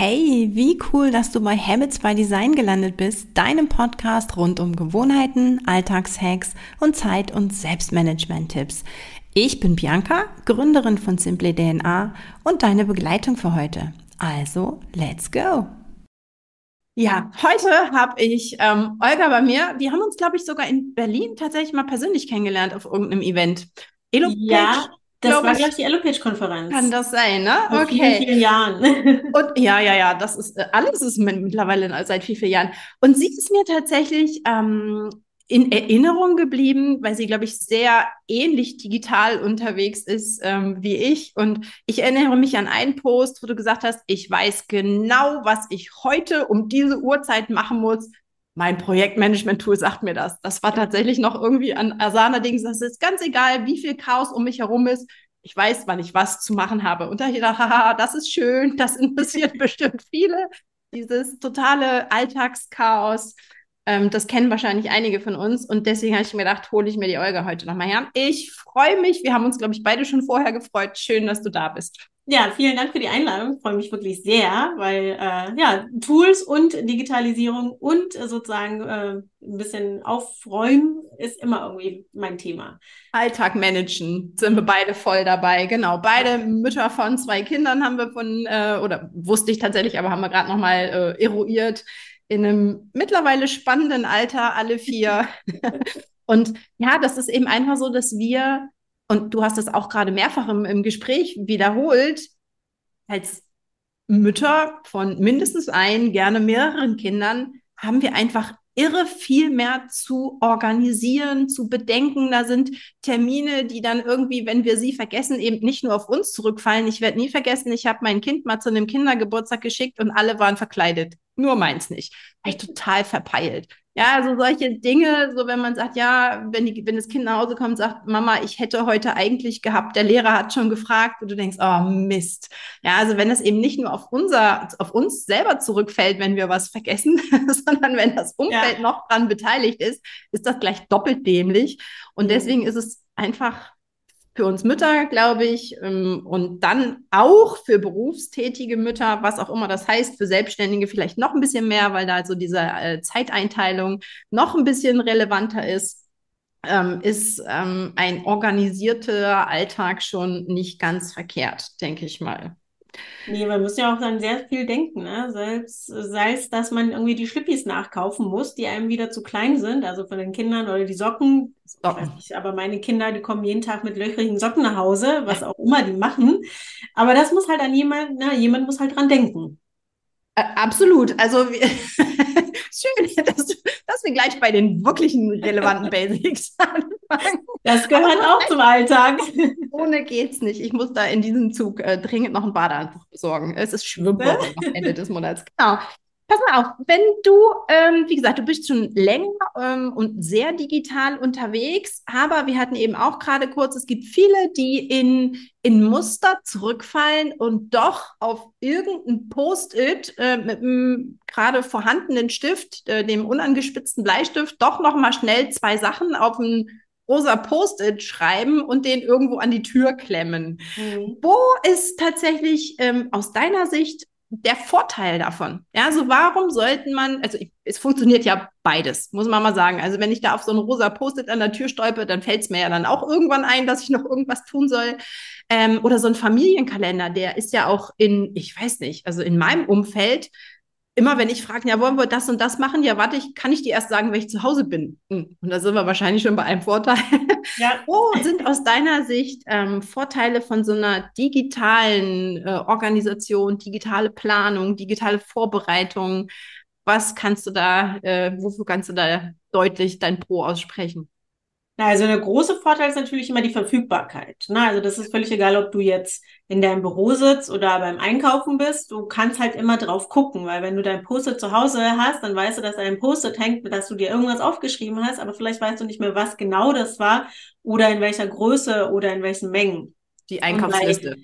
Hey, wie cool, dass du bei Habits by Design gelandet bist, deinem Podcast rund um Gewohnheiten, Alltagshacks und Zeit- und Selbstmanagement-Tipps. Ich bin Bianca, Gründerin von Simply DNA und deine Begleitung für heute. Also, let's go! Ja, heute habe ich ähm, Olga bei mir. Wir haben uns, glaube ich, sogar in Berlin tatsächlich mal persönlich kennengelernt auf irgendeinem Event. Elo ja, das war, glaube ich, die Elopage-Konferenz. Kann das sein, ne? Vor okay. Vielen, vielen Jahren. Und ja, ja, ja, das ist, äh, alles ist mittlerweile seit vielen, vielen Jahren. Und sie ist mir tatsächlich ähm, in Erinnerung geblieben, weil sie, glaube ich, sehr ähnlich digital unterwegs ist ähm, wie ich. Und ich erinnere mich an einen Post, wo du gesagt hast, ich weiß genau, was ich heute um diese Uhrzeit machen muss. Mein Projektmanagement-Tool sagt mir das. Das war tatsächlich noch irgendwie an Asana-Dings. Das ist ganz egal, wie viel Chaos um mich herum ist. Ich weiß, wann ich was zu machen habe. Und da ich gedacht, haha, das ist schön, das interessiert bestimmt viele. Dieses totale Alltagschaos. Ähm, das kennen wahrscheinlich einige von uns. Und deswegen habe ich mir gedacht, hole ich mir die Olga heute nochmal her. Ich freue mich. Wir haben uns, glaube ich, beide schon vorher gefreut. Schön, dass du da bist. Ja, vielen Dank für die Einladung. Ich freue mich wirklich sehr, weil äh, ja, Tools und Digitalisierung und äh, sozusagen äh, ein bisschen aufräumen ist immer irgendwie mein Thema. Alltag managen sind wir beide voll dabei. Genau, beide Mütter von zwei Kindern haben wir von, äh, oder wusste ich tatsächlich, aber haben wir gerade nochmal äh, eruiert in einem mittlerweile spannenden Alter, alle vier. und ja, das ist eben einfach so, dass wir, und du hast das auch gerade mehrfach im, im Gespräch wiederholt, als Mütter von mindestens ein, gerne mehreren Kindern, haben wir einfach irre viel mehr zu organisieren, zu bedenken. Da sind Termine, die dann irgendwie, wenn wir sie vergessen, eben nicht nur auf uns zurückfallen. Ich werde nie vergessen, ich habe mein Kind mal zu einem Kindergeburtstag geschickt und alle waren verkleidet. Nur meins nicht. War ich total verpeilt. Ja, also solche Dinge, so wenn man sagt, ja, wenn, die, wenn das Kind nach Hause kommt und sagt, Mama, ich hätte heute eigentlich gehabt, der Lehrer hat schon gefragt und du denkst, oh Mist. Ja, also wenn das eben nicht nur auf unser, auf uns selber zurückfällt, wenn wir was vergessen, sondern wenn das Umfeld ja. noch dran beteiligt ist, ist das gleich doppelt dämlich. Und deswegen ist es einfach für uns Mütter, glaube ich, ähm, und dann auch für berufstätige Mütter, was auch immer das heißt, für Selbstständige vielleicht noch ein bisschen mehr, weil da so diese äh, Zeiteinteilung noch ein bisschen relevanter ist. Ähm, ist ähm, ein organisierter Alltag schon nicht ganz verkehrt, denke ich mal. Nee, man muss ja auch dann sehr viel denken, ne? Selbst, sei es, dass man irgendwie die Schlippis nachkaufen muss, die einem wieder zu klein sind, also von den Kindern oder die Socken. Socken. Nicht, aber meine Kinder, die kommen jeden Tag mit löchrigen Socken nach Hause, was auch immer die machen. Aber das muss halt an jemand, ne, jemand muss halt dran denken. Absolut. Also schön, dass, dass, wir gleich bei den wirklichen relevanten Basics anfangen. Das gehört auch zum Alltag. Ohne geht's nicht. Ich muss da in diesem Zug äh, dringend noch ein Badeanzug besorgen. Es ist Schwimmwoche am Ende des Monats. Genau. Pass mal auf, wenn du, ähm, wie gesagt, du bist schon länger ähm, und sehr digital unterwegs, aber wir hatten eben auch gerade kurz, es gibt viele, die in, in Muster zurückfallen und doch auf irgendein Post-it äh, mit einem gerade vorhandenen Stift, äh, dem unangespitzten Bleistift, doch nochmal schnell zwei Sachen auf ein rosa Post-it schreiben und den irgendwo an die Tür klemmen. Mhm. Wo ist tatsächlich ähm, aus deiner Sicht der Vorteil davon? Ja, also warum sollten man, also ich, es funktioniert ja beides, muss man mal sagen. Also wenn ich da auf so ein rosa Post-it an der Tür stolpe, dann fällt es mir ja dann auch irgendwann ein, dass ich noch irgendwas tun soll. Ähm, oder so ein Familienkalender, der ist ja auch in, ich weiß nicht, also in meinem Umfeld immer wenn ich frage, ja, wollen wir das und das machen? Ja, warte, ich kann ich dir erst sagen, wenn ich zu Hause bin. Hm, und da sind wir wahrscheinlich schon bei einem Vorteil. Ja. Wo sind aus deiner Sicht ähm, Vorteile von so einer digitalen äh, Organisation, digitale Planung, digitale Vorbereitung? Was kannst du da, äh, wofür kannst du da deutlich dein Pro aussprechen? Also der große Vorteil ist natürlich immer die Verfügbarkeit. Ne? Also das ist völlig egal, ob du jetzt in deinem Büro sitzt oder beim Einkaufen bist. Du kannst halt immer drauf gucken, weil wenn du dein Post-it zu Hause hast, dann weißt du, dass ein Post-it hängt, dass du dir irgendwas aufgeschrieben hast, aber vielleicht weißt du nicht mehr, was genau das war oder in welcher Größe oder in welchen Mengen. Die Einkaufsliste.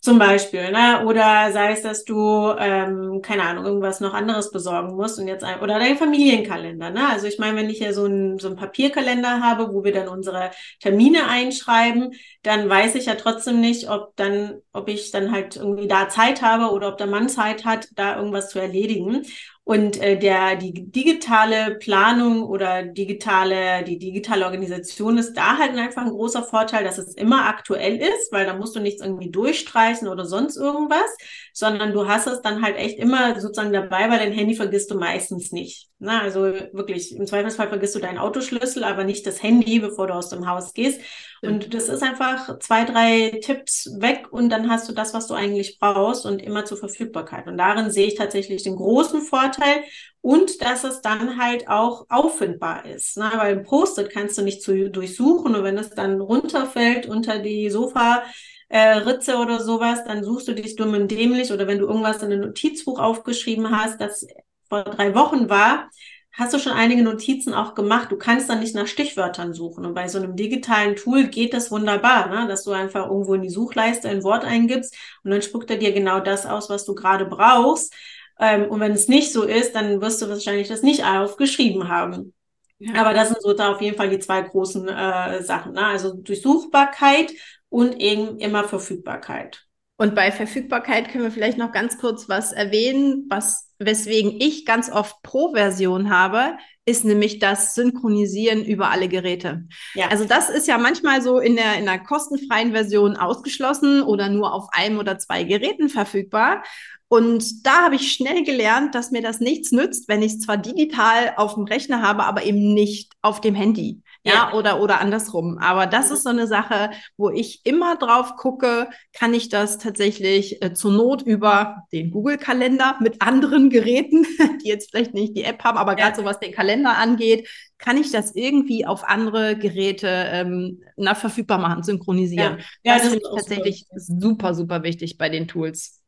Zum Beispiel, ne? Oder sei es, dass du, ähm, keine Ahnung, irgendwas noch anderes besorgen musst und jetzt ein, oder dein Familienkalender, ne? Also ich meine, wenn ich hier so einen so einen Papierkalender habe, wo wir dann unsere Termine einschreiben, dann weiß ich ja trotzdem nicht, ob dann, ob ich dann halt irgendwie da Zeit habe oder ob der Mann Zeit hat, da irgendwas zu erledigen. Und äh, der, die digitale Planung oder digitale, die digitale Organisation ist da halt einfach ein großer Vorteil, dass es immer aktuell ist, weil da musst du nichts irgendwie durchstreichen oder sonst irgendwas, sondern du hast es dann halt echt immer sozusagen dabei, weil dein Handy vergisst du meistens nicht. Na, also wirklich, im Zweifelsfall vergisst du deinen Autoschlüssel, aber nicht das Handy, bevor du aus dem Haus gehst. Und das ist einfach zwei, drei Tipps weg und dann hast du das, was du eigentlich brauchst und immer zur Verfügbarkeit. Und darin sehe ich tatsächlich den großen Vorteil und dass es dann halt auch auffindbar ist. Ne? Weil ein Post-it kannst du nicht zu, durchsuchen und wenn es dann runterfällt unter die Sofa, äh, Ritze oder sowas, dann suchst du dich dumm und dämlich oder wenn du irgendwas in ein Notizbuch aufgeschrieben hast, das vor drei Wochen war, hast du schon einige Notizen auch gemacht. Du kannst dann nicht nach Stichwörtern suchen. Und bei so einem digitalen Tool geht das wunderbar, ne? dass du einfach irgendwo in die Suchleiste ein Wort eingibst und dann spuckt er dir genau das aus, was du gerade brauchst. Ähm, und wenn es nicht so ist, dann wirst du wahrscheinlich das nicht aufgeschrieben haben. Ja. Aber das sind so da auf jeden Fall die zwei großen äh, Sachen. Ne? Also Durchsuchbarkeit und eben immer Verfügbarkeit. Und bei Verfügbarkeit können wir vielleicht noch ganz kurz was erwähnen, was, weswegen ich ganz oft Pro-Version habe, ist nämlich das Synchronisieren über alle Geräte. Ja. Also das ist ja manchmal so in der, in der kostenfreien Version ausgeschlossen oder nur auf einem oder zwei Geräten verfügbar. Und da habe ich schnell gelernt, dass mir das nichts nützt, wenn ich es zwar digital auf dem Rechner habe, aber eben nicht auf dem Handy. Ja, ja, oder, oder andersrum. Aber das ist so eine Sache, wo ich immer drauf gucke, kann ich das tatsächlich äh, zur Not über den Google-Kalender mit anderen Geräten, die jetzt vielleicht nicht die App haben, aber ja. gerade so was den Kalender angeht, kann ich das irgendwie auf andere Geräte ähm, na, verfügbar machen, synchronisieren. Ja, ja das, das finde ich tatsächlich super, super wichtig bei den Tools.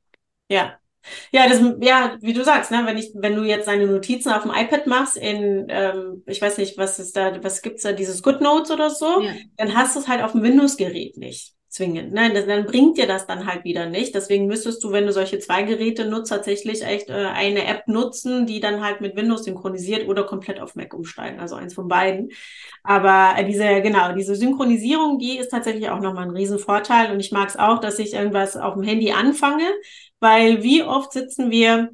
Ja, ja, das, ja, wie du sagst, ne, wenn ich, wenn du jetzt deine Notizen auf dem iPad machst, in, ähm, ich weiß nicht, was ist da, was gibt's da, dieses GoodNotes oder so, ja. dann hast du es halt auf dem Windows-Gerät nicht zwingend. Nein, das, dann bringt dir das dann halt wieder nicht. Deswegen müsstest du, wenn du solche zwei Geräte nutzt, tatsächlich echt äh, eine App nutzen, die dann halt mit Windows synchronisiert oder komplett auf Mac umsteigen. Also eins von beiden. Aber äh, diese, genau, diese Synchronisierung, die ist tatsächlich auch nochmal ein Riesenvorteil. Und ich mag es auch, dass ich irgendwas auf dem Handy anfange, weil wie oft sitzen wir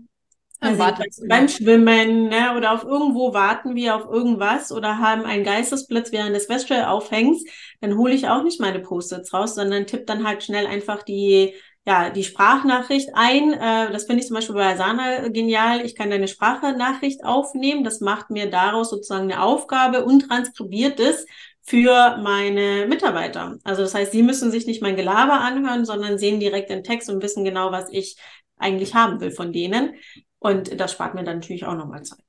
also beim Schwimmen ne, oder auf irgendwo warten wir auf irgendwas oder haben einen Geistesblitz während des Wäsche aufhängst, dann hole ich auch nicht meine Post-its raus, sondern tipp dann halt schnell einfach die ja, die Sprachnachricht ein. Äh, das finde ich zum Beispiel bei Asana genial. Ich kann deine Sprachnachricht aufnehmen. Das macht mir daraus sozusagen eine Aufgabe und transkribiert es für meine Mitarbeiter. Also das heißt, sie müssen sich nicht mein Gelaber anhören, sondern sehen direkt den Text und wissen genau, was ich eigentlich haben will von denen. Und das spart mir dann natürlich auch nochmal Zeit.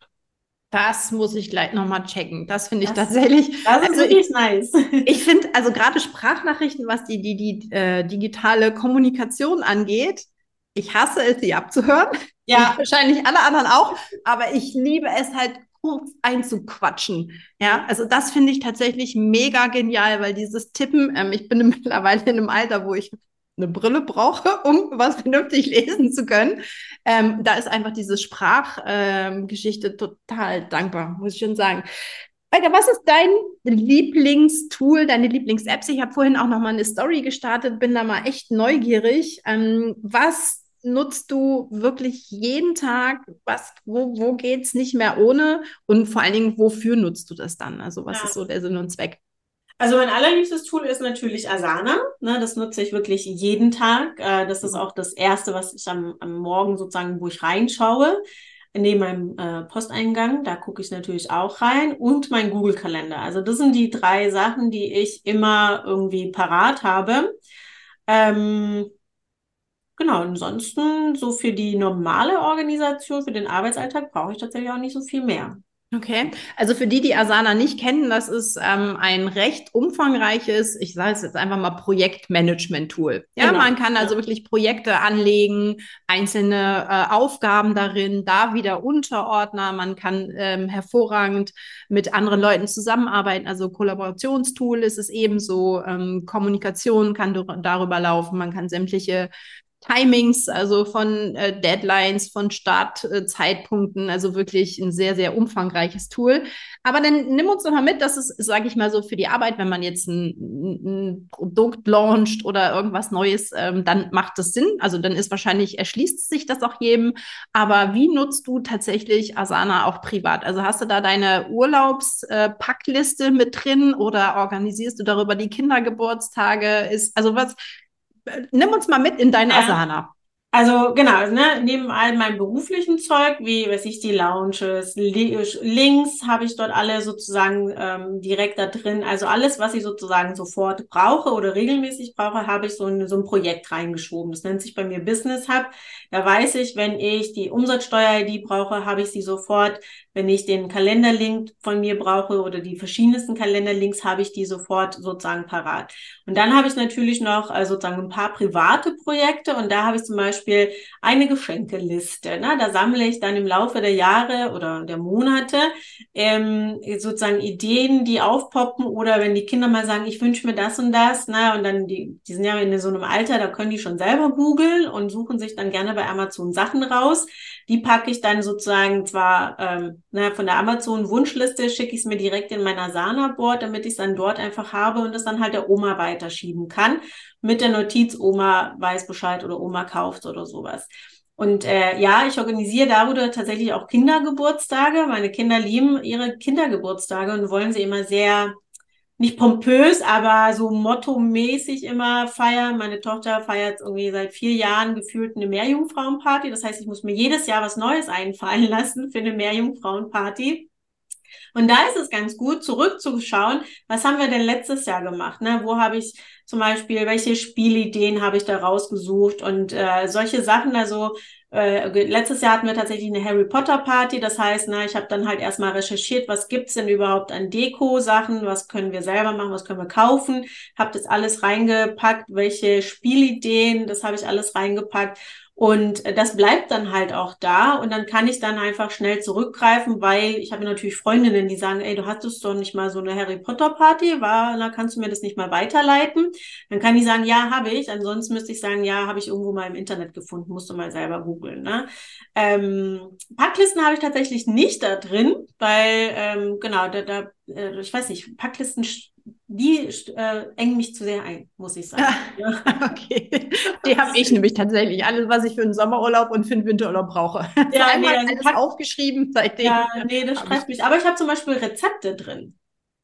Das muss ich gleich nochmal checken. Das finde ich das, tatsächlich. Das ist also wirklich ich, nice. Ich finde, also gerade Sprachnachrichten, was die, die, die äh, digitale Kommunikation angeht, ich hasse es, sie abzuhören. Ja. wahrscheinlich alle anderen auch. Aber ich liebe es halt kurz einzuquatschen. Ja, also das finde ich tatsächlich mega genial, weil dieses Tippen, ähm, ich bin mittlerweile in einem Alter, wo ich eine Brille brauche, um was vernünftig lesen zu können. Ähm, da ist einfach diese Sprachgeschichte ähm, total dankbar, muss ich schon sagen. Alter, was ist dein Lieblingstool, deine Lieblings-Apps? Ich habe vorhin auch noch mal eine Story gestartet, bin da mal echt neugierig. Ähm, was nutzt du wirklich jeden Tag? Was, wo, wo es nicht mehr ohne? Und vor allen Dingen, wofür nutzt du das dann? Also was ja. ist so der Sinn und Zweck? Also mein allerliebstes Tool ist natürlich Asana. Ne, das nutze ich wirklich jeden Tag. Äh, das ist auch das Erste, was ich am, am Morgen sozusagen, wo ich reinschaue. Neben meinem äh, Posteingang, da gucke ich natürlich auch rein. Und mein Google-Kalender. Also das sind die drei Sachen, die ich immer irgendwie parat habe. Ähm, genau, ansonsten so für die normale Organisation, für den Arbeitsalltag brauche ich tatsächlich auch nicht so viel mehr. Okay, also für die, die Asana nicht kennen, das ist ähm, ein recht umfangreiches, ich sage es jetzt einfach mal Projektmanagement-Tool. Ja, genau. man kann also wirklich Projekte anlegen, einzelne äh, Aufgaben darin, da wieder Unterordner, man kann ähm, hervorragend mit anderen Leuten zusammenarbeiten, also Kollaborationstool ist es ebenso, ähm, Kommunikation kann darüber laufen, man kann sämtliche Timings, also von äh, Deadlines, von Startzeitpunkten, äh, also wirklich ein sehr, sehr umfangreiches Tool. Aber dann nimm uns doch mal mit, das ist, sage ich mal so, für die Arbeit, wenn man jetzt ein, ein Produkt launcht oder irgendwas Neues, ähm, dann macht das Sinn. Also dann ist wahrscheinlich, erschließt sich das auch jedem. Aber wie nutzt du tatsächlich Asana auch privat? Also hast du da deine Urlaubspackliste äh, mit drin oder organisierst du darüber die Kindergeburtstage? Ist, also was, nimm uns mal mit in deinen ja. Asana. Also genau, ne, neben all meinem beruflichen Zeug, wie weiß ich, die Lounges, Links habe ich dort alle sozusagen ähm, direkt da drin. Also alles, was ich sozusagen sofort brauche oder regelmäßig brauche, habe ich so in so ein Projekt reingeschoben. Das nennt sich bei mir Business Hub. Da weiß ich, wenn ich die Umsatzsteuer-ID brauche, habe ich sie sofort. Wenn ich den Kalenderlink von mir brauche oder die verschiedensten Kalenderlinks, habe ich die sofort sozusagen parat. Und dann habe ich natürlich noch also sozusagen ein paar private Projekte und da habe ich zum Beispiel eine Geschenkeliste. Ne? Da sammle ich dann im Laufe der Jahre oder der Monate ähm, sozusagen Ideen, die aufpoppen oder wenn die Kinder mal sagen, ich wünsche mir das und das, ne? und dann die, die sind ja in so einem Alter, da können die schon selber googeln und suchen sich dann gerne bei Amazon Sachen raus. Die packe ich dann sozusagen zwar ähm, na, von der Amazon-Wunschliste, schicke ich es mir direkt in mein Asana-Board, damit ich es dann dort einfach habe und es dann halt der Oma weiterschieben kann. Mit der Notiz, Oma weiß Bescheid oder Oma kauft oder sowas. Und äh, ja, ich organisiere darüber tatsächlich auch Kindergeburtstage. Meine Kinder lieben ihre Kindergeburtstage und wollen sie immer sehr nicht pompös, aber so mottomäßig immer feiern. Meine Tochter feiert irgendwie seit vier Jahren gefühlt eine Mehrjungfrauenparty. Das heißt, ich muss mir jedes Jahr was Neues einfallen lassen für eine Mehrjungfrauenparty. Und da ist es ganz gut, zurückzuschauen, was haben wir denn letztes Jahr gemacht? Ne? Wo habe ich zum Beispiel, welche Spielideen habe ich da rausgesucht und äh, solche Sachen. Also äh, letztes Jahr hatten wir tatsächlich eine Harry Potter Party. Das heißt, na, ich habe dann halt erstmal recherchiert, was gibt's denn überhaupt an Deko-Sachen, was können wir selber machen, was können wir kaufen. Habe das alles reingepackt, welche Spielideen, das habe ich alles reingepackt. Und das bleibt dann halt auch da und dann kann ich dann einfach schnell zurückgreifen, weil ich habe natürlich Freundinnen, die sagen, ey, du hattest doch nicht mal so eine Harry Potter Party, war, na, kannst du mir das nicht mal weiterleiten? Dann kann ich sagen, ja, habe ich. Ansonsten müsste ich sagen, ja, habe ich irgendwo mal im Internet gefunden, musst du mal selber googeln. Ne? Ähm, Packlisten habe ich tatsächlich nicht da drin, weil ähm, genau, da, da äh, ich weiß nicht, Packlisten die äh, engen mich zu sehr ein, muss ich sagen. Ja. okay. Die habe ich nämlich tatsächlich. Alles, was ich für einen Sommerurlaub und für einen Winterurlaub brauche. Ja, nee, also alles aufgeschrieben seitdem. Ja, nee, das stresst mich. Aber ich habe zum Beispiel Rezepte drin.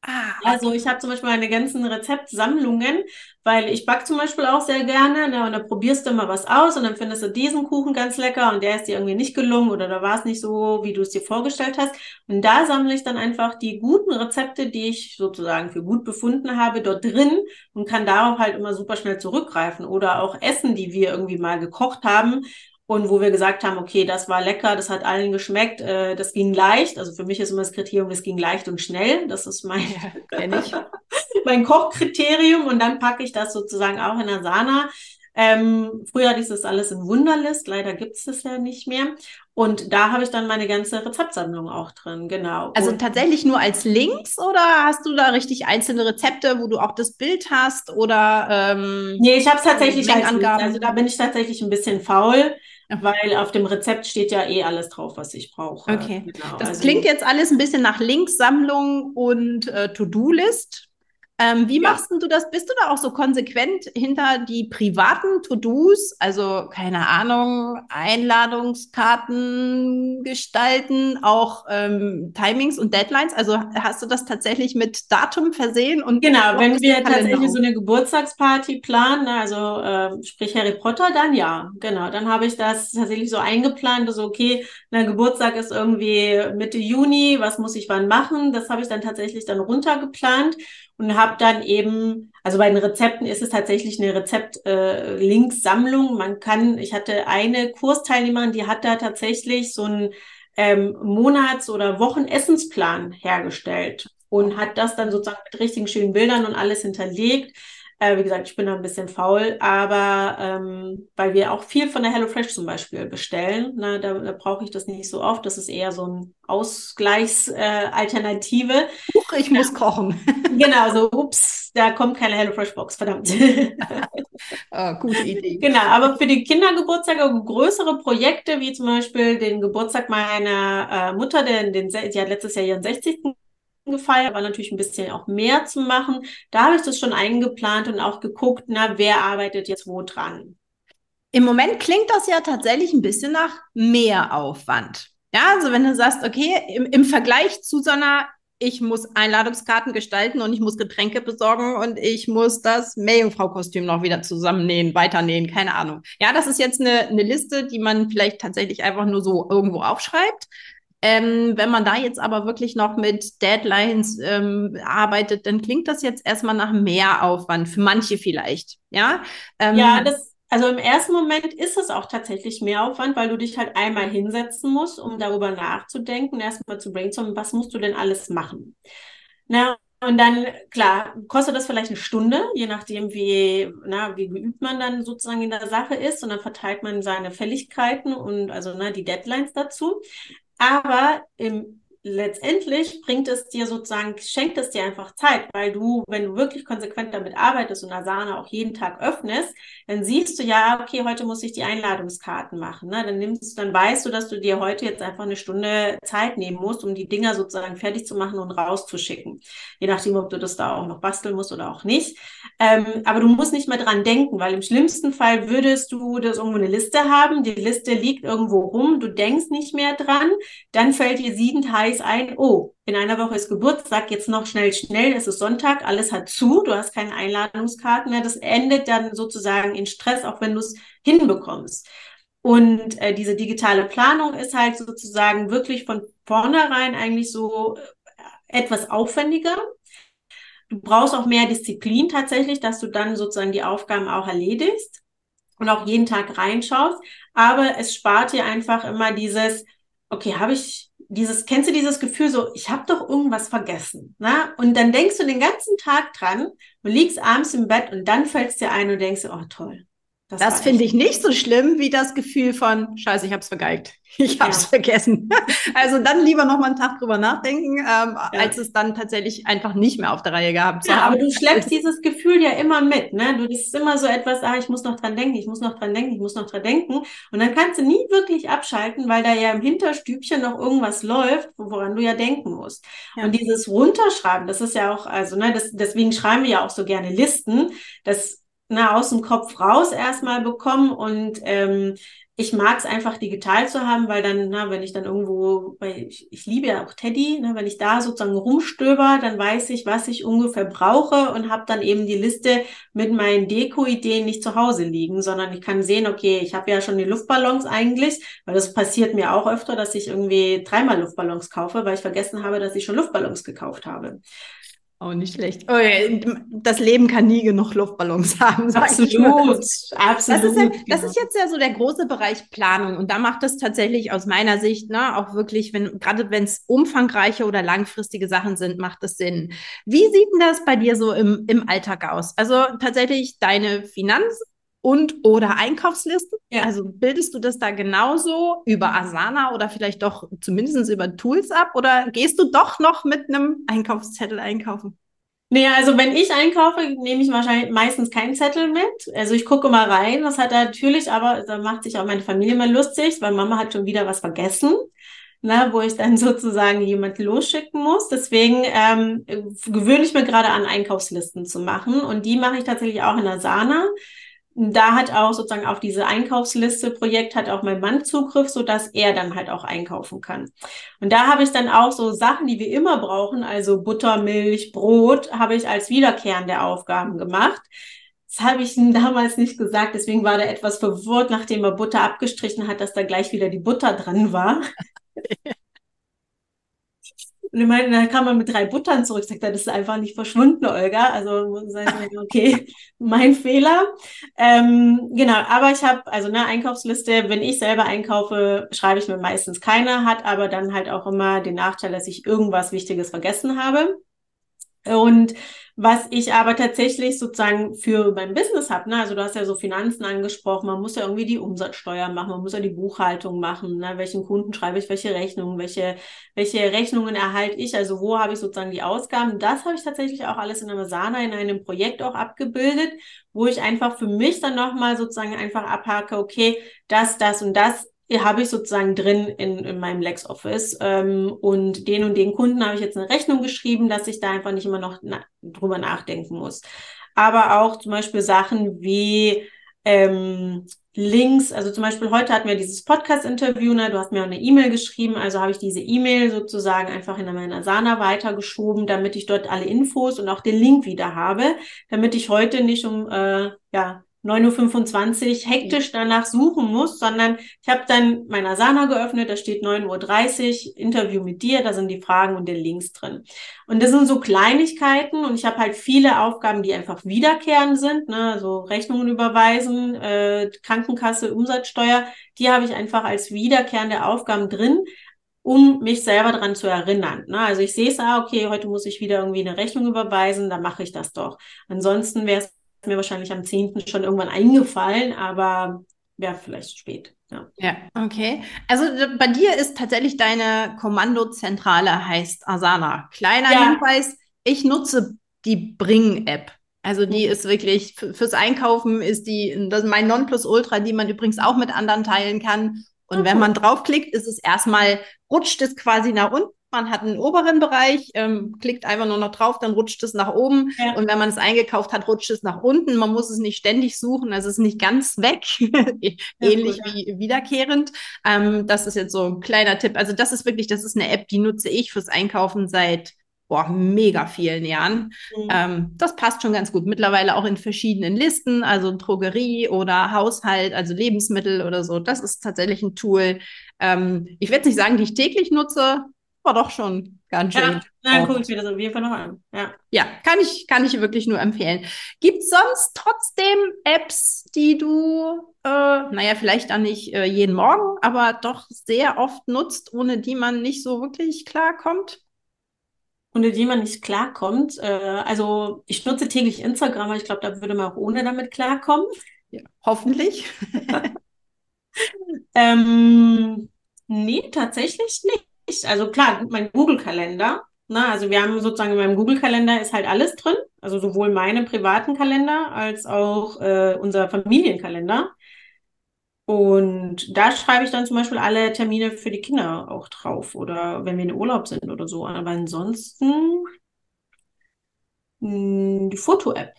Ah, also ich habe zum Beispiel meine ganzen Rezeptsammlungen, weil ich back zum Beispiel auch sehr gerne ne, und da probierst du mal was aus und dann findest du diesen Kuchen ganz lecker und der ist dir irgendwie nicht gelungen oder da war es nicht so, wie du es dir vorgestellt hast. Und da sammle ich dann einfach die guten Rezepte, die ich sozusagen für gut befunden habe, dort drin und kann darauf halt immer super schnell zurückgreifen oder auch Essen, die wir irgendwie mal gekocht haben und wo wir gesagt haben, okay, das war lecker, das hat allen geschmeckt, äh, das ging leicht. Also für mich ist immer das Kriterium, das ging leicht und schnell. Das ist mein, ja, mein Kochkriterium. Und dann packe ich das sozusagen auch in Asana. Ähm, früher hatte ich das alles in Wunderlist, leider gibt es das ja nicht mehr. Und da habe ich dann meine ganze Rezeptsammlung auch drin, genau. Also und tatsächlich nur als Links oder hast du da richtig einzelne Rezepte, wo du auch das Bild hast oder ähm, Nee, ich habe es tatsächlich als Links. Also da bin ich tatsächlich ein bisschen faul. Weil auf dem Rezept steht ja eh alles drauf, was ich brauche. Okay. Genau. Das also, klingt jetzt alles ein bisschen nach Linksammlung und äh, To-Do-List. Ähm, wie ja. machst du das? Bist du da auch so konsequent hinter die privaten To-Dos? Also, keine Ahnung, Einladungskarten gestalten, auch ähm, Timings und Deadlines. Also hast du das tatsächlich mit Datum versehen? Und genau, wenn wir tatsächlich so eine Geburtstagsparty planen, ne, also äh, sprich Harry Potter, dann ja, genau. Dann habe ich das tatsächlich so eingeplant, so okay, na, Geburtstag ist irgendwie Mitte Juni, was muss ich wann machen? Das habe ich dann tatsächlich dann runtergeplant und habe dann eben, also bei den Rezepten ist es tatsächlich eine Rezept-Links-Sammlung. Äh, Man kann, ich hatte eine Kursteilnehmerin, die hat da tatsächlich so ein ähm, Monats- oder Wochenessensplan hergestellt und hat das dann sozusagen mit richtigen schönen Bildern und alles hinterlegt. Äh, wie gesagt, ich bin da ein bisschen faul, aber ähm, weil wir auch viel von der HelloFresh zum Beispiel bestellen, ne, da, da brauche ich das nicht so oft. Das ist eher so ein Ausgleichsalternative. Äh, Huch, ich muss kochen. Genau, so, ups, da kommt keine HelloFresh-Box, verdammt. oh, gute Idee. Genau, aber für die Kindergeburtstage größere Projekte, wie zum Beispiel den Geburtstag meiner äh, Mutter, den, den, sie hat letztes Jahr ihren 60 gefeiert, war natürlich ein bisschen auch mehr zu machen. Da habe ich das schon eingeplant und auch geguckt, na, wer arbeitet jetzt wo dran. Im Moment klingt das ja tatsächlich ein bisschen nach mehr Aufwand. Ja, also wenn du sagst, okay, im, im Vergleich zu so einer, ich muss Einladungskarten gestalten und ich muss Getränke besorgen und ich muss das Meerjungfrau-Kostüm noch wieder zusammennähen, weiternähen, keine Ahnung. Ja, das ist jetzt eine, eine Liste, die man vielleicht tatsächlich einfach nur so irgendwo aufschreibt. Ähm, wenn man da jetzt aber wirklich noch mit Deadlines ähm, arbeitet, dann klingt das jetzt erstmal nach mehr Aufwand, für manche vielleicht. Ja, ähm, ja das, also im ersten Moment ist es auch tatsächlich mehr Aufwand, weil du dich halt einmal hinsetzen musst, um darüber nachzudenken, erstmal zu brainstormen, was musst du denn alles machen. Na, und dann, klar, kostet das vielleicht eine Stunde, je nachdem, wie, na, wie geübt man dann sozusagen in der Sache ist. Und dann verteilt man seine Fälligkeiten und also na, die Deadlines dazu. Aber im letztendlich bringt es dir sozusagen, schenkt es dir einfach Zeit, weil du, wenn du wirklich konsequent damit arbeitest und Asana auch jeden Tag öffnest, dann siehst du ja, okay, heute muss ich die Einladungskarten machen. Ne? Dann nimmst, dann weißt du, dass du dir heute jetzt einfach eine Stunde Zeit nehmen musst, um die Dinger sozusagen fertig zu machen und rauszuschicken. Je nachdem, ob du das da auch noch basteln musst oder auch nicht. Ähm, aber du musst nicht mehr dran denken, weil im schlimmsten Fall würdest du das irgendwo eine Liste haben, die Liste liegt irgendwo rum, du denkst nicht mehr dran, dann fällt dir siedend heiß es ein, oh, in einer Woche ist Geburtstag, jetzt noch schnell, schnell, es ist Sonntag, alles hat zu, du hast keine Einladungskarten mehr. Das endet dann sozusagen in Stress, auch wenn du es hinbekommst. Und äh, diese digitale Planung ist halt sozusagen wirklich von vornherein eigentlich so äh, etwas aufwendiger. Du brauchst auch mehr Disziplin tatsächlich, dass du dann sozusagen die Aufgaben auch erledigst und auch jeden Tag reinschaust. Aber es spart dir einfach immer dieses, okay, habe ich dieses, kennst du dieses Gefühl so, ich habe doch irgendwas vergessen, ne? Und dann denkst du den ganzen Tag dran und liegst abends im Bett und dann fällt es dir ein und denkst, oh toll, das, das finde ich nicht so schlimm wie das Gefühl von, scheiße, ich habe es vergeigt. Ich habe es ja. vergessen. also dann lieber noch mal einen Tag drüber nachdenken, ähm, ja. als es dann tatsächlich einfach nicht mehr auf der Reihe gehabt zu ja, haben. aber du schleppst dieses Gefühl ja immer mit. Ne? Du bist immer so etwas, ah, ich muss noch dran denken, ich muss noch dran denken, ich muss noch dran denken. Und dann kannst du nie wirklich abschalten, weil da ja im Hinterstübchen noch irgendwas läuft, woran du ja denken musst. Ja. Und dieses Runterschreiben, das ist ja auch, also ne, das, deswegen schreiben wir ja auch so gerne Listen. Das na, aus dem Kopf raus erstmal bekommen und ähm, ich mag es einfach digital zu haben, weil dann, na, wenn ich dann irgendwo, weil ich, ich liebe ja auch Teddy, ne, wenn ich da sozusagen rumstöber, dann weiß ich, was ich ungefähr brauche und habe dann eben die Liste mit meinen Deko-Ideen nicht zu Hause liegen, sondern ich kann sehen, okay, ich habe ja schon die Luftballons eigentlich, weil das passiert mir auch öfter, dass ich irgendwie dreimal Luftballons kaufe, weil ich vergessen habe, dass ich schon Luftballons gekauft habe. Oh, nicht schlecht. Oh, das Leben kann nie genug Luftballons haben. Absolut, absolut. Das ist, ja, das ist jetzt ja so der große Bereich Planung. Und da macht es tatsächlich aus meiner Sicht ne, auch wirklich, wenn, gerade wenn es umfangreiche oder langfristige Sachen sind, macht es Sinn. Wie sieht denn das bei dir so im, im Alltag aus? Also tatsächlich deine Finanzen und oder Einkaufslisten? Ja. Also bildest du das da genauso über Asana oder vielleicht doch zumindest über Tools ab oder gehst du doch noch mit einem Einkaufszettel einkaufen? Nee, also wenn ich einkaufe, nehme ich wahrscheinlich meistens keinen Zettel mit. Also ich gucke mal rein. Das hat natürlich, aber da macht sich auch meine Familie mal lustig, weil Mama hat schon wieder was vergessen. Na, wo ich dann sozusagen jemand losschicken muss. Deswegen ähm, gewöhne ich mir gerade an, Einkaufslisten zu machen. Und die mache ich tatsächlich auch in Asana da hat auch sozusagen auf diese Einkaufsliste Projekt hat auch mein Mann Zugriff, so dass er dann halt auch einkaufen kann. Und da habe ich dann auch so Sachen, die wir immer brauchen, also Butter, Milch, Brot, habe ich als wiederkehrende Aufgaben gemacht. Das habe ich damals nicht gesagt, deswegen war er etwas verwirrt, nachdem er Butter abgestrichen hat, dass da gleich wieder die Butter dran war. Und ich meine, dann kam man mit drei Buttern zurück, sagt er, das ist einfach nicht verschwunden, Olga. Also okay, mein Fehler. Ähm, genau, aber ich habe, also eine Einkaufsliste, wenn ich selber einkaufe, schreibe ich mir meistens keine, hat aber dann halt auch immer den Nachteil, dass ich irgendwas Wichtiges vergessen habe. Und was ich aber tatsächlich sozusagen für mein Business habe, ne? also du hast ja so Finanzen angesprochen, man muss ja irgendwie die Umsatzsteuer machen, man muss ja die Buchhaltung machen, ne? welchen Kunden schreibe ich welche Rechnungen, welche, welche Rechnungen erhalte ich, also wo habe ich sozusagen die Ausgaben. Das habe ich tatsächlich auch alles in Amazana in einem Projekt auch abgebildet, wo ich einfach für mich dann nochmal sozusagen einfach abhake, okay, das, das und das habe ich sozusagen drin in, in meinem LexOffice. Ähm, und den und den Kunden habe ich jetzt eine Rechnung geschrieben, dass ich da einfach nicht immer noch na drüber nachdenken muss. Aber auch zum Beispiel Sachen wie ähm, Links, also zum Beispiel heute hatten wir dieses Podcast-Interview, ne? du hast mir auch eine E-Mail geschrieben, also habe ich diese E-Mail sozusagen einfach in meiner Sana weitergeschoben, damit ich dort alle Infos und auch den Link wieder habe, damit ich heute nicht um äh, ja 9.25 Uhr hektisch danach suchen muss, sondern ich habe dann mein Asana geöffnet, da steht 9.30 Uhr, Interview mit dir, da sind die Fragen und die Links drin. Und das sind so Kleinigkeiten und ich habe halt viele Aufgaben, die einfach wiederkehrend sind, ne? also Rechnungen überweisen, äh, Krankenkasse, Umsatzsteuer, die habe ich einfach als wiederkehrende Aufgaben drin, um mich selber daran zu erinnern. Ne? Also ich sehe es, ah, okay, heute muss ich wieder irgendwie eine Rechnung überweisen, dann mache ich das doch. Ansonsten wäre es mir wahrscheinlich am 10. schon irgendwann eingefallen, aber wäre vielleicht spät. Ja. ja, okay. Also bei dir ist tatsächlich deine Kommandozentrale heißt Asana. Kleiner ja. Hinweis, ich nutze die Bring-App. Also die mhm. ist wirklich fürs Einkaufen ist die das ist mein Nonplusultra, die man übrigens auch mit anderen teilen kann. Und okay. wenn man draufklickt, ist es erstmal rutscht es quasi nach unten man hat einen oberen Bereich, ähm, klickt einfach nur noch drauf, dann rutscht es nach oben. Ja. Und wenn man es eingekauft hat, rutscht es nach unten. Man muss es nicht ständig suchen, also es ist nicht ganz weg, ähnlich ja, wie wiederkehrend. Ähm, das ist jetzt so ein kleiner Tipp. Also das ist wirklich, das ist eine App, die nutze ich fürs Einkaufen seit boah, mega vielen Jahren. Mhm. Ähm, das passt schon ganz gut. Mittlerweile auch in verschiedenen Listen, also Drogerie oder Haushalt, also Lebensmittel oder so. Das ist tatsächlich ein Tool. Ähm, ich werde nicht sagen, die ich täglich nutze, war doch schon ganz schön. Ja, dann gucke ich mir das auf jeden Fall noch an. Ja, ja kann, ich, kann ich wirklich nur empfehlen. Gibt es sonst trotzdem Apps, die du, äh, naja, vielleicht dann nicht äh, jeden Morgen, aber doch sehr oft nutzt, ohne die man nicht so wirklich klarkommt? Ohne die man nicht klarkommt. Äh, also ich nutze täglich Instagram, aber ich glaube, da würde man auch ohne damit klarkommen. Ja, hoffentlich. ähm, nee, tatsächlich nicht nicht. Also klar, mein Google-Kalender. Ne? Also wir haben sozusagen in meinem Google-Kalender ist halt alles drin. Also sowohl meine privaten Kalender als auch äh, unser Familienkalender. Und da schreibe ich dann zum Beispiel alle Termine für die Kinder auch drauf oder wenn wir in Urlaub sind oder so. Aber ansonsten mh, hm, die Foto-App.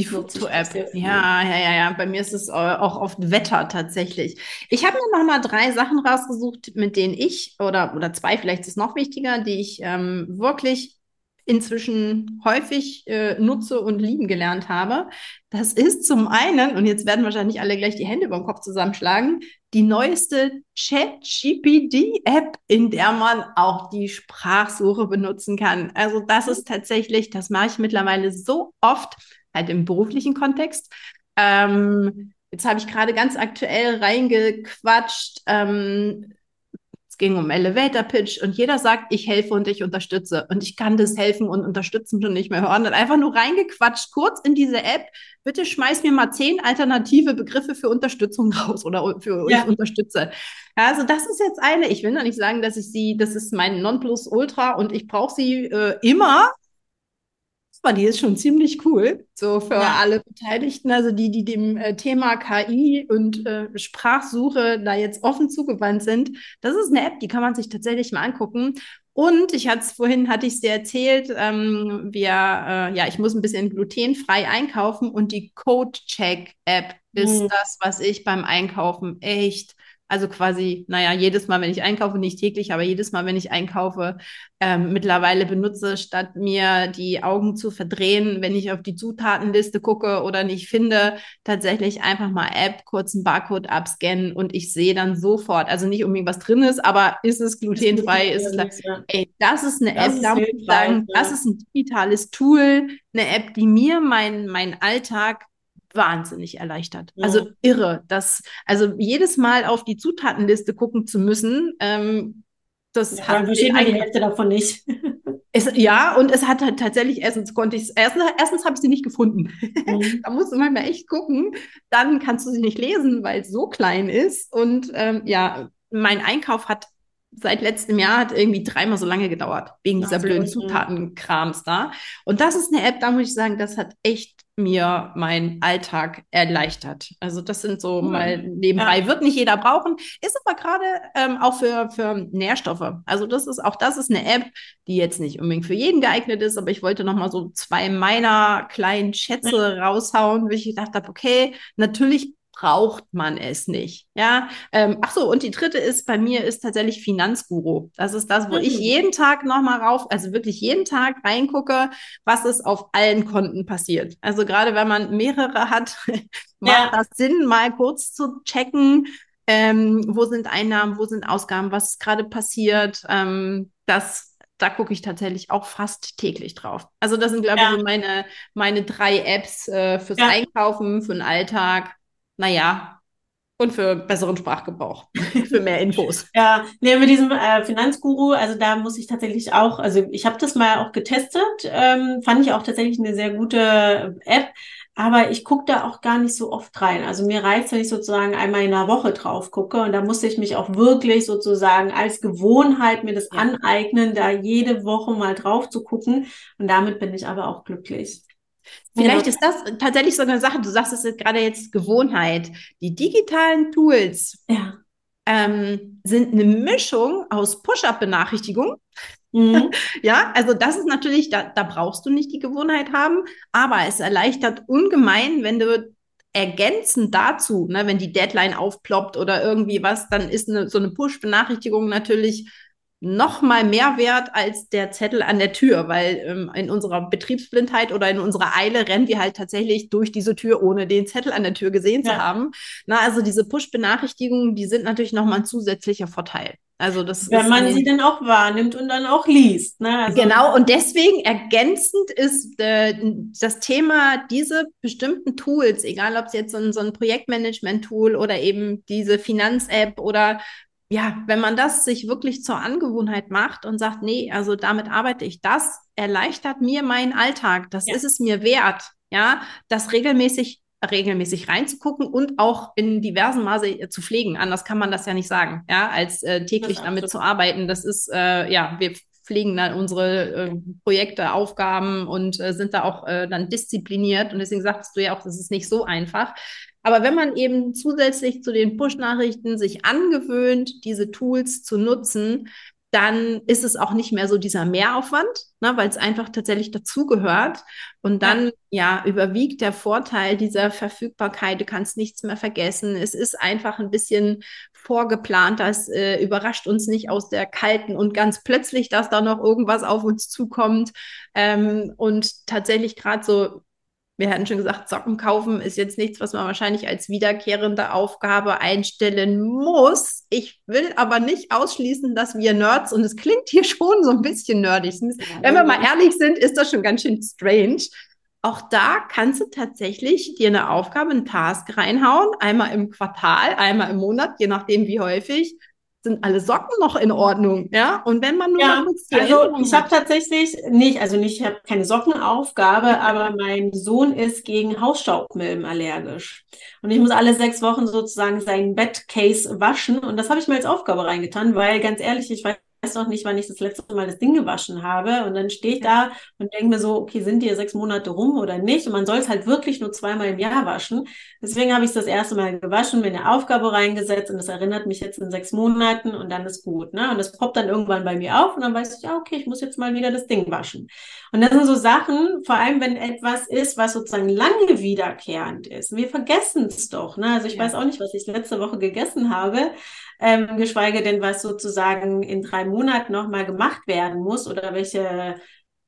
Die Foto-App. Ja, ja, ja, ja. Bei mir ist es auch oft Wetter tatsächlich. Ich habe mir noch mal drei Sachen rausgesucht, mit denen ich, oder, oder zwei, vielleicht ist es noch wichtiger, die ich ähm, wirklich inzwischen häufig äh, nutze und lieben gelernt habe. Das ist zum einen, und jetzt werden wahrscheinlich alle gleich die Hände über den Kopf zusammenschlagen, die neueste ChatGPT-App, in der man auch die Sprachsuche benutzen kann. Also das ist tatsächlich, das mache ich mittlerweile so oft halt im beruflichen Kontext. Ähm, jetzt habe ich gerade ganz aktuell reingequatscht. Ähm, es ging um Elevator Pitch und jeder sagt, ich helfe und ich unterstütze. Und ich kann das helfen und unterstützen schon nicht mehr hören. Und einfach nur reingequatscht, kurz in diese App. Bitte schmeiß mir mal zehn alternative Begriffe für Unterstützung raus oder für ja. ich unterstütze. Also das ist jetzt eine. Ich will noch nicht sagen, dass ich sie, das ist mein Nonplusultra und ich brauche sie äh, immer aber die ist schon ziemlich cool, so für ja. alle Beteiligten, also die, die dem äh, Thema KI und äh, Sprachsuche da jetzt offen zugewandt sind. Das ist eine App, die kann man sich tatsächlich mal angucken. Und ich hatte es vorhin, hatte ich es dir erzählt, ähm, wir, äh, ja, ich muss ein bisschen glutenfrei einkaufen und die Code-Check-App ist mhm. das, was ich beim Einkaufen echt Also quasi, naja, jedes Mal, wenn ich einkaufe, nicht täglich, aber jedes Mal, wenn ich einkaufe, ähm, mittlerweile benutze, statt mir die Augen zu verdrehen, wenn ich auf die Zutatenliste gucke oder nicht finde, tatsächlich einfach mal App, kurz einen Barcode abscannen und ich sehe dann sofort, also nicht unbedingt was drin ist, aber ist es glutenfrei, ist, es, ja. ey, das ist eine das App, da muss ich sagen, ja. das ist ein digitales Tool, eine App, die mir meinen mein Alltag wahnsinnig erleichtert. Ja. Also irre. Das, also jedes Mal auf die Zutatenliste gucken zu müssen, ähm, das ja, hat die Hälfte davon nicht. Es, ja, und es hat halt tatsächlich, erstens konnte ich erstens, erstens habe ich sie nicht gefunden. Mhm. da musst du manchmal echt gucken. Dann kannst du sie nicht lesen, weil es so klein ist. Und ähm, ja, mein Einkauf hat seit letztem Jahr hat irgendwie dreimal so lange gedauert, wegen dieser blöden Zutatenkrams da. Und das ist eine App, da muss ich sagen, das hat echt mir meinen Alltag erleichtert. Also das sind so cool. mal nebenbei. Ja. Wird nicht jeder brauchen, ist aber gerade ähm, auch für, für Nährstoffe. Also das ist auch das ist eine App, die jetzt nicht unbedingt für jeden geeignet ist, aber ich wollte noch mal so zwei meiner kleinen Schätze raushauen, wo ich gedacht habe, okay, natürlich braucht man es nicht. Ja, ähm, ach so, und die dritte ist bei mir ist tatsächlich Finanzguru. Das ist das, wo mhm. ich jeden Tag nochmal rauf, also wirklich jeden Tag reingucke, was ist auf allen Konten passiert. Also gerade wenn man mehrere hat, macht ja. das Sinn, mal kurz zu checken, ähm, wo sind Einnahmen, wo sind Ausgaben, was ist gerade passiert. Ähm, das da gucke ich tatsächlich auch fast täglich drauf. Also das sind, glaube ja. ich, meine, meine drei Apps äh, fürs ja. Einkaufen, für den Alltag naja, und für besseren Sprachgebrauch, für mehr Infos. ja, nee, mit diesem äh, Finanzguru, also da muss ich tatsächlich auch, also ich habe das mal auch getestet, ähm, fand ich auch tatsächlich eine sehr gute App, aber ich gucke da auch gar nicht so oft rein. Also mir reicht wenn ich sozusagen einmal in der Woche drauf gucke und da musste ich mich auch wirklich sozusagen als Gewohnheit mir das ja. aneignen, da jede Woche mal drauf zu gucken und damit bin ich aber auch glücklich. Vielleicht ja. ist das tatsächlich so eine Sache, du sagst es gerade jetzt Gewohnheit. Die digitalen Tools ja. ähm, sind eine Mischung aus Push-up-Benachrichtigung. Mhm. ja, also das ist natürlich, da, da brauchst du nicht die Gewohnheit haben, aber es erleichtert ungemein, wenn du ergänzend dazu, ne, wenn die Deadline aufploppt oder irgendwie was, dann ist eine, so eine Push-Benachrichtigung natürlich noch mal mehr wert als der Zettel an der Tür, weil ähm, in unserer Betriebsblindheit oder in unserer Eile rennen wir halt tatsächlich durch diese Tür, ohne den Zettel an der Tür gesehen ja. zu haben. Na, also diese Push-Benachrichtigungen, die sind natürlich noch mal ein zusätzlicher Vorteil. Also das Wenn man sie dann auch wahrnimmt und dann auch liest. Ne? Also genau, und deswegen ergänzend ist äh, das Thema, diese bestimmten Tools, egal ob es jetzt so ein, so ein Projektmanagement-Tool oder eben diese Finanz-App oder ja, wenn man das sich wirklich zur Angewohnheit macht und sagt, nee, also damit arbeite ich, das erleichtert mir meinen Alltag, das ja. ist es mir wert, ja, das regelmäßig regelmäßig reinzugucken und auch in diversen Maße äh, zu pflegen. Anders kann man das ja nicht sagen, ja, als äh, täglich damit zu arbeiten. Das ist, äh, ja, wir pflegen dann unsere äh, Projekte, Aufgaben und äh, sind da auch äh, dann diszipliniert. Und deswegen sagst du ja auch, das ist nicht so einfach. Aber wenn man eben zusätzlich zu den Push-Nachrichten sich angewöhnt, diese Tools zu nutzen, dann ist es auch nicht mehr so dieser Mehraufwand, ne, weil es einfach tatsächlich dazugehört. Und dann, ja. ja, überwiegt der Vorteil dieser Verfügbarkeit. Du kannst nichts mehr vergessen. Es ist einfach ein bisschen vorgeplant. Das äh, überrascht uns nicht aus der kalten und ganz plötzlich, dass da noch irgendwas auf uns zukommt. Ähm, und tatsächlich gerade so wir hatten schon gesagt, Socken kaufen ist jetzt nichts, was man wahrscheinlich als wiederkehrende Aufgabe einstellen muss. Ich will aber nicht ausschließen, dass wir Nerds, und es klingt hier schon so ein bisschen nerdig, wenn wir mal ehrlich sind, ist das schon ganz schön strange. Auch da kannst du tatsächlich dir eine Aufgabe, einen Task reinhauen, einmal im Quartal, einmal im Monat, je nachdem wie häufig sind alle Socken noch in Ordnung, ja? Und wenn man nur ja, also ich habe tatsächlich nicht, also nicht, ich habe keine Sockenaufgabe, aber mein Sohn ist gegen Hausstaubmilben allergisch. Und ich muss alle sechs Wochen sozusagen sein Bettcase waschen. Und das habe ich mir als Aufgabe reingetan, weil ganz ehrlich, ich weiß noch nicht, wann ich das letzte Mal das Ding gewaschen habe. Und dann stehe ich da und denke mir so, okay, sind die sechs Monate rum oder nicht? Und man soll es halt wirklich nur zweimal im Jahr waschen. Deswegen habe ich es das erste Mal gewaschen, mir eine Aufgabe reingesetzt und das erinnert mich jetzt in sechs Monaten und dann ist gut. Ne? Und das poppt dann irgendwann bei mir auf und dann weiß ich, ja, okay, ich muss jetzt mal wieder das Ding waschen. Und das sind so Sachen, vor allem wenn etwas ist, was sozusagen lange wiederkehrend ist. Wir vergessen es doch. Ne? Also ich ja. weiß auch nicht, was ich letzte Woche gegessen habe ähm, geschweige denn, was sozusagen in drei Monaten nochmal gemacht werden muss oder welche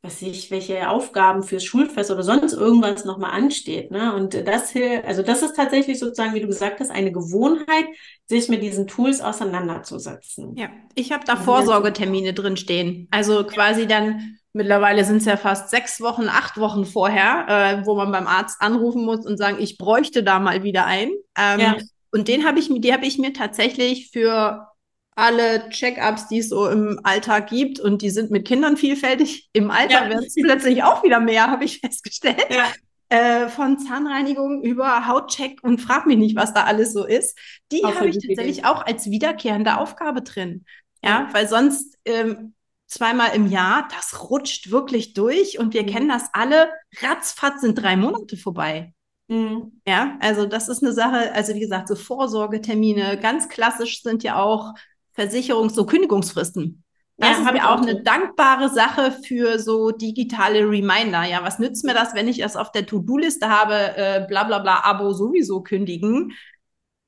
was ich, welche Aufgaben fürs Schulfest oder sonst irgendwas nochmal ansteht. Ne? Und das also das ist tatsächlich sozusagen, wie du gesagt hast, eine Gewohnheit, sich mit diesen Tools auseinanderzusetzen. Ja, ich habe da Vorsorgetermine drin stehen. Also quasi dann, mittlerweile sind es ja fast sechs Wochen, acht Wochen vorher, äh, wo man beim Arzt anrufen muss und sagen, ich bräuchte da mal wieder ein. Ähm, ja. Und den habe ich mir, die habe ich mir tatsächlich für alle Check-ups, die es so im Alltag gibt, und die sind mit Kindern vielfältig. Im Alter ja. werden es plötzlich auch wieder mehr, habe ich festgestellt. Ja. Äh, von Zahnreinigung über Hautcheck und frag mich nicht, was da alles so ist. Die habe ich tatsächlich Idee. auch als wiederkehrende Aufgabe drin. Ja, ja. weil sonst ähm, zweimal im Jahr, das rutscht wirklich durch und wir mhm. kennen das alle. Ratzfatz sind drei Monate vorbei. Mhm. Ja, also das ist eine Sache, also wie gesagt, so Vorsorgetermine, ganz klassisch sind ja auch Versicherungs-, so Kündigungsfristen. Das ja, ist ja auch eine dankbare Sache für so digitale Reminder. Ja, was nützt mir das, wenn ich es auf der To-Do-Liste habe, äh, bla bla bla, Abo sowieso kündigen?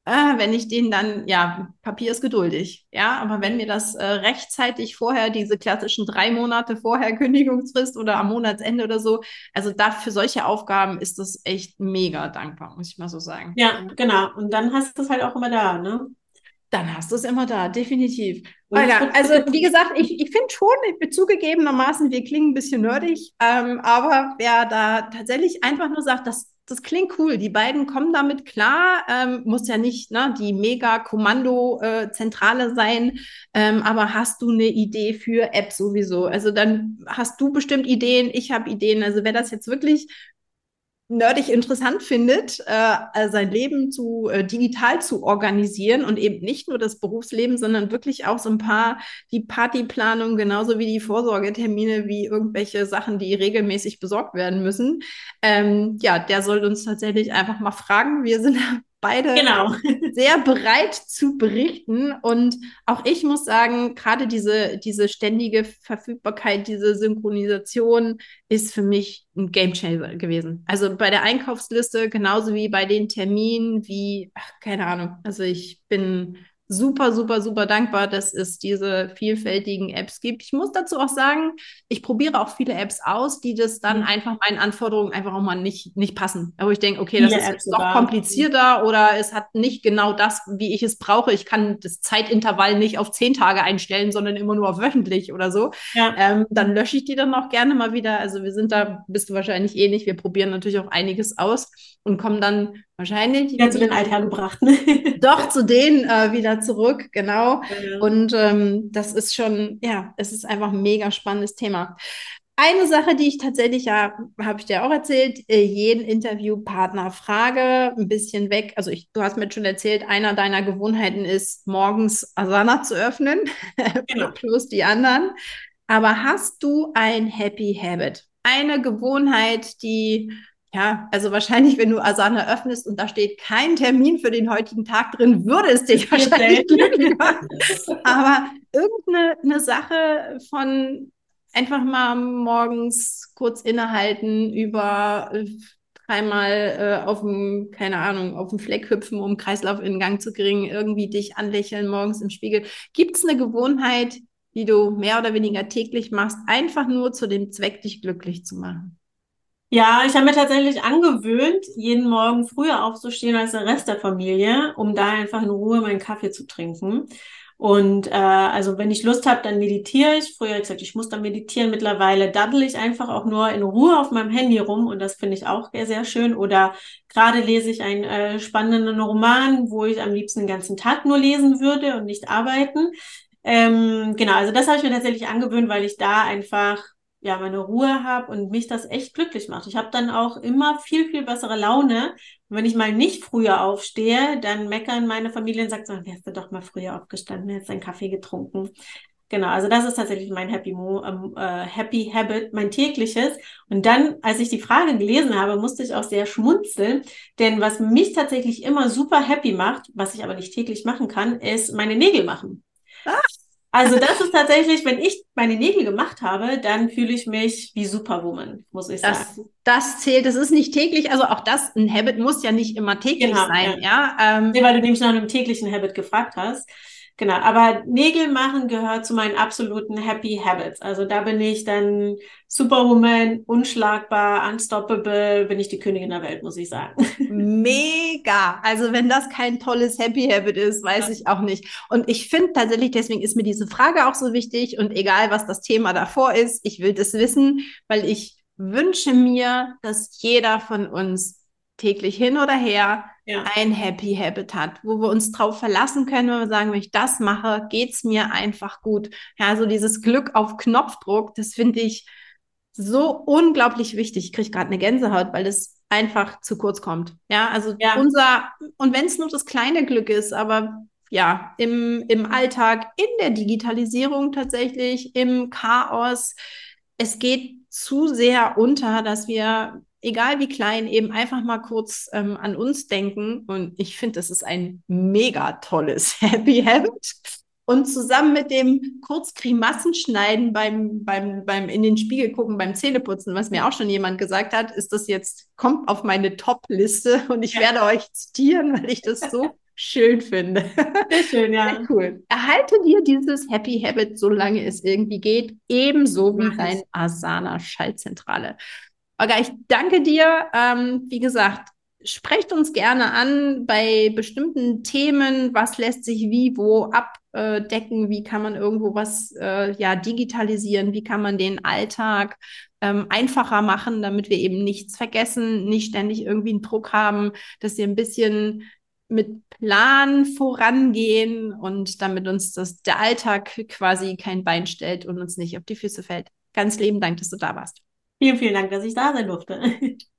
Äh, wenn ich den dann, ja, Papier ist geduldig, ja, aber wenn mir das äh, rechtzeitig vorher, diese klassischen drei Monate vorher Kündigungsfrist oder am Monatsende oder so, also da für solche Aufgaben ist das echt mega dankbar, muss ich mal so sagen. Ja, genau. Und dann hast du es halt auch immer da, ne? Dann hast du es immer da, definitiv. Ja, also wie gesagt, ich, ich finde schon, ich bin zugegebenermaßen, wir klingen ein bisschen nerdig, ähm, aber wer da tatsächlich einfach nur sagt, das das klingt cool. Die beiden kommen damit klar. Ähm, muss ja nicht ne, die mega Kommando-Zentrale äh, sein, ähm, aber hast du eine Idee für App sowieso? Also dann hast du bestimmt Ideen, ich habe Ideen. Also wer das jetzt wirklich nerdig interessant findet, äh, sein Leben zu äh, digital zu organisieren und eben nicht nur das Berufsleben, sondern wirklich auch so ein paar die Partyplanung genauso wie die Vorsorgetermine wie irgendwelche Sachen, die regelmäßig besorgt werden müssen. Ähm, ja, der soll uns tatsächlich einfach mal fragen. Wir sind beide genau. sehr bereit zu berichten. Und auch ich muss sagen, gerade diese, diese ständige Verfügbarkeit, diese Synchronisation ist für mich ein Gamechanger gewesen. Also bei der Einkaufsliste genauso wie bei den Terminen, wie, ach, keine Ahnung. Also ich bin super, super, super dankbar, dass es diese vielfältigen Apps gibt. Ich muss dazu auch sagen, ich probiere auch viele Apps aus, die das dann mhm. einfach meinen Anforderungen einfach auch mal nicht, nicht passen. Aber ich denke, okay, das ist jetzt doch komplizierter oder es hat nicht genau das, wie ich es brauche. Ich kann das Zeitintervall nicht auf zehn Tage einstellen, sondern immer nur auf wöchentlich oder so. Ja. Ähm, dann lösche ich die dann auch gerne mal wieder. Also wir sind da, bist du wahrscheinlich ähnlich. Eh wir probieren natürlich auch einiges aus und kommen dann wahrscheinlich wieder zu den Althergebrachten. doch zu denen äh, wieder zurück, genau. Ja. Und ähm, das ist schon, ja, es ist einfach ein mega spannendes Thema. Eine Sache, die ich tatsächlich, ja, habe ich dir auch erzählt, äh, jeden Interviewpartner frage, ein bisschen weg. Also ich, du hast mir schon erzählt, einer deiner Gewohnheiten ist, morgens Asana zu öffnen, genau. plus die anderen. Aber hast du ein Happy Habit? Eine Gewohnheit, die ja, also wahrscheinlich, wenn du Asana öffnest und da steht kein Termin für den heutigen Tag drin, würde es dich wahrscheinlich glücklich machen. Aber irgendeine Sache von einfach mal morgens kurz innehalten, über äh, dreimal äh, auf dem, keine Ahnung, auf dem Fleck hüpfen, um Kreislauf in Gang zu kriegen, irgendwie dich anlächeln morgens im Spiegel. Gibt es eine Gewohnheit, die du mehr oder weniger täglich machst, einfach nur zu dem Zweck, dich glücklich zu machen? Ja, ich habe mir tatsächlich angewöhnt, jeden Morgen früher aufzustehen als der Rest der Familie, um da einfach in Ruhe meinen Kaffee zu trinken. Und äh, also wenn ich Lust habe, dann meditiere ich. Früher habe ich gesagt, ich muss dann meditieren. Mittlerweile daddel ich einfach auch nur in Ruhe auf meinem Handy rum und das finde ich auch sehr, sehr schön. Oder gerade lese ich einen äh, spannenden Roman, wo ich am liebsten den ganzen Tag nur lesen würde und nicht arbeiten. Ähm, genau, also das habe ich mir tatsächlich angewöhnt, weil ich da einfach ja, meine Ruhe habe und mich das echt glücklich macht. Ich habe dann auch immer viel, viel bessere Laune. Und wenn ich mal nicht früher aufstehe, dann meckern meine Familie und sagt so, wärst du doch mal früher aufgestanden, hättest einen Kaffee getrunken. Genau, also das ist tatsächlich mein Happy, Mo ähm, äh, Happy Habit, mein tägliches. Und dann, als ich die Frage gelesen habe, musste ich auch sehr schmunzeln, denn was mich tatsächlich immer super happy macht, was ich aber nicht täglich machen kann, ist meine Nägel machen. Ah. Also das ist tatsächlich, wenn ich meine Nägel gemacht habe, dann fühle ich mich wie Superwoman, muss ich das, sagen. Das zählt, das ist nicht täglich, also auch das, ein Habit muss ja nicht immer täglich genau, sein, ja. ja? Ähm, nee, weil du nämlich nach einem täglichen Habit gefragt hast. Genau, aber Nägel machen gehört zu meinen absoluten Happy Habits. Also da bin ich dann Superwoman, unschlagbar, unstoppable, bin ich die Königin der Welt, muss ich sagen. Mega. Also wenn das kein tolles Happy Habit ist, weiß ja. ich auch nicht. Und ich finde tatsächlich, deswegen ist mir diese Frage auch so wichtig und egal, was das Thema davor ist, ich will das wissen, weil ich wünsche mir, dass jeder von uns täglich hin oder her ja. ein Happy Habit hat, wo wir uns drauf verlassen können, wenn wir sagen, wenn ich das mache, geht's mir einfach gut. Ja, so dieses Glück auf Knopfdruck, das finde ich so unglaublich wichtig. Ich kriege gerade eine Gänsehaut, weil es einfach zu kurz kommt. Ja, also ja. unser, und wenn es nur das kleine Glück ist, aber ja, im, im Alltag, in der Digitalisierung tatsächlich, im Chaos, es geht zu sehr unter, dass wir egal wie klein, eben einfach mal kurz ähm, an uns denken. Und ich finde, das ist ein mega tolles Happy Habit. Und zusammen mit dem kurz Grimassen schneiden beim, beim, beim in den Spiegel gucken, beim Zähneputzen, was mir auch schon jemand gesagt hat, ist das jetzt, kommt auf meine Top-Liste und ich ja. werde euch zitieren, weil ich das so schön finde. Sehr schön, ja. Sehr cool. Erhalte dir dieses Happy Habit, solange es irgendwie geht, ebenso wie dein Asana-Schaltzentrale. Olga, ich danke dir. Ähm, wie gesagt, sprecht uns gerne an bei bestimmten Themen. Was lässt sich wie, wo abdecken? Wie kann man irgendwo was äh, ja, digitalisieren? Wie kann man den Alltag ähm, einfacher machen, damit wir eben nichts vergessen, nicht ständig irgendwie einen Druck haben, dass wir ein bisschen mit Plan vorangehen und damit uns das, der Alltag quasi kein Bein stellt und uns nicht auf die Füße fällt. Ganz lieben Dank, dass du da warst. Vielen, vielen Dank, dass ich da sein durfte.